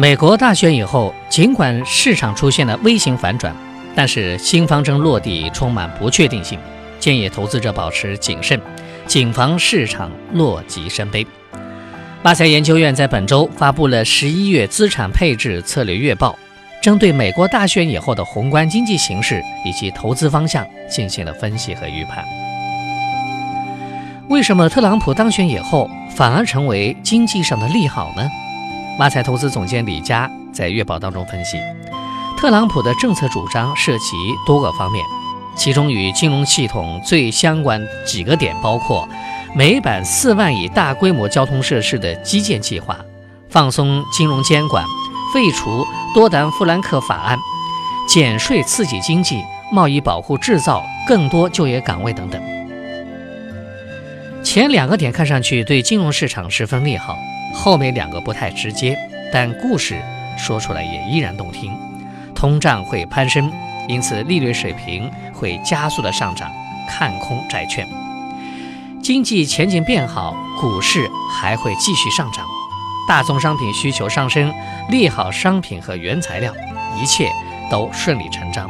美国大选以后，尽管市场出现了微型反转，但是新方针落地充满不确定性，建议投资者保持谨慎，谨防市场落极生悲。巴塞研究院在本周发布了十一月资产配置策略月报，针对美国大选以后的宏观经济形势以及投资方向进行了分析和预判。为什么特朗普当选以后反而成为经济上的利好呢？马彩投资总监李佳在月报当中分析，特朗普的政策主张涉及多个方面，其中与金融系统最相关几个点包括美版四万亿大规模交通设施的基建计划、放松金融监管、废除多达富兰克法案、减税刺激经济、贸易保护制造更多就业岗位等等。前两个点看上去对金融市场十分利好。后面两个不太直接，但故事说出来也依然动听。通胀会攀升，因此利率水平会加速的上涨，看空债券。经济前景变好，股市还会继续上涨。大宗商品需求上升，利好商品和原材料，一切都顺理成章。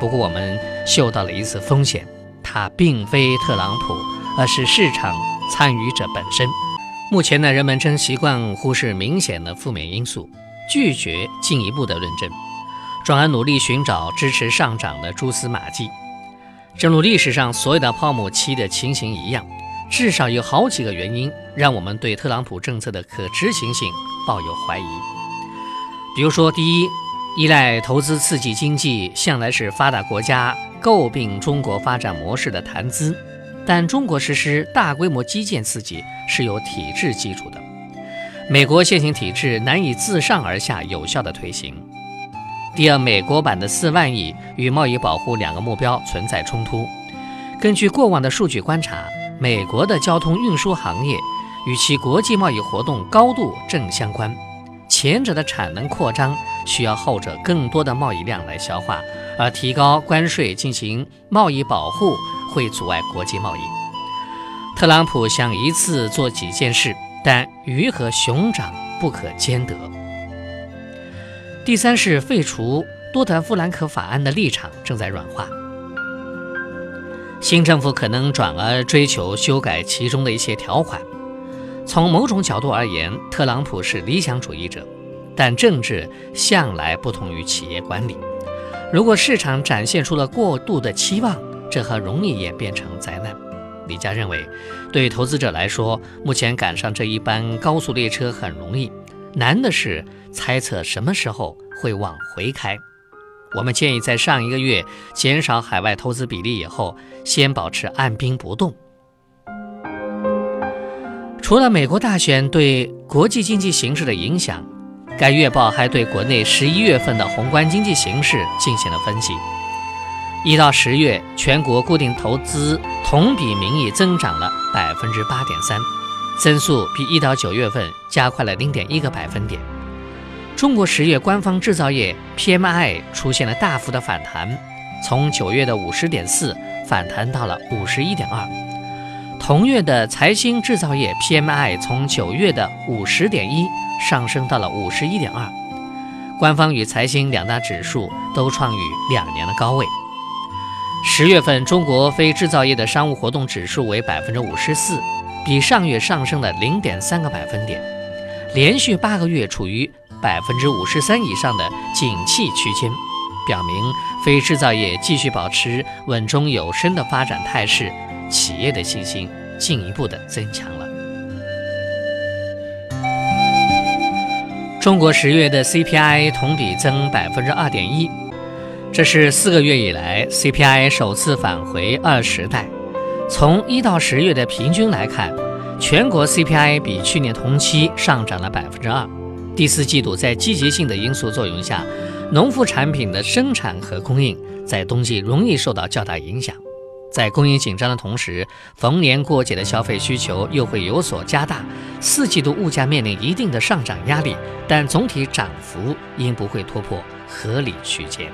不过我们嗅到了一丝风险，它并非特朗普，而是市场参与者本身。目前呢，人们正习惯忽视明显的负面因素，拒绝进一步的论证，转而努力寻找支持上涨的蛛丝马迹。正如历史上所有的泡沫期的情形一样，至少有好几个原因让我们对特朗普政策的可执行性抱有怀疑。比如说，第一，依赖投资刺激经济，向来是发达国家诟病中国发展模式的谈资。但中国实施大规模基建刺激是有体制基础的，美国现行体制难以自上而下有效的推行。第二，美国版的四万亿与贸易保护两个目标存在冲突。根据过往的数据观察，美国的交通运输行业与其国际贸易活动高度正相关，前者的产能扩张需要后者更多的贸易量来消化，而提高关税进行贸易保护。会阻碍国际贸易。特朗普想一次做几件事，但鱼和熊掌不可兼得。第三是废除多德弗兰克法案的立场正在软化，新政府可能转而追求修改其中的一些条款。从某种角度而言，特朗普是理想主义者，但政治向来不同于企业管理。如果市场展现出了过度的期望，这很容易演变成灾难。李佳认为，对投资者来说，目前赶上这一班高速列车很容易，难的是猜测什么时候会往回开。我们建议在上一个月减少海外投资比例以后，先保持按兵不动。除了美国大选对国际经济形势的影响，该月报还对国内十一月份的宏观经济形势进行了分析。一到十月，全国固定投资同比名义增长了百分之八点三，增速比一到九月份加快了零点一个百分点。中国十月官方制造业 PMI 出现了大幅的反弹，从九月的五十点四反弹到了五十一点二。同月的财新制造业 PMI 从九月的五十点一上升到了五十一点二，官方与财新两大指数都创于两年的高位。十月份中国非制造业的商务活动指数为百分之五十四，比上月上升了零点三个百分点，连续八个月处于百分之五十三以上的景气区间，表明非制造业继续保持稳中有升的发展态势，企业的信心进一步的增强了。中国十月的 CPI 同比增百分之二点一。这是四个月以来 CPI 首次返回二十代。从一到十月的平均来看，全国 CPI 比去年同期上涨了百分之二。第四季度在积极性的因素作用下，农副产品的生产和供应在冬季容易受到较大影响。在供应紧张的同时，逢年过节的消费需求又会有所加大。四季度物价面临一定的上涨压力，但总体涨幅应不会突破合理区间。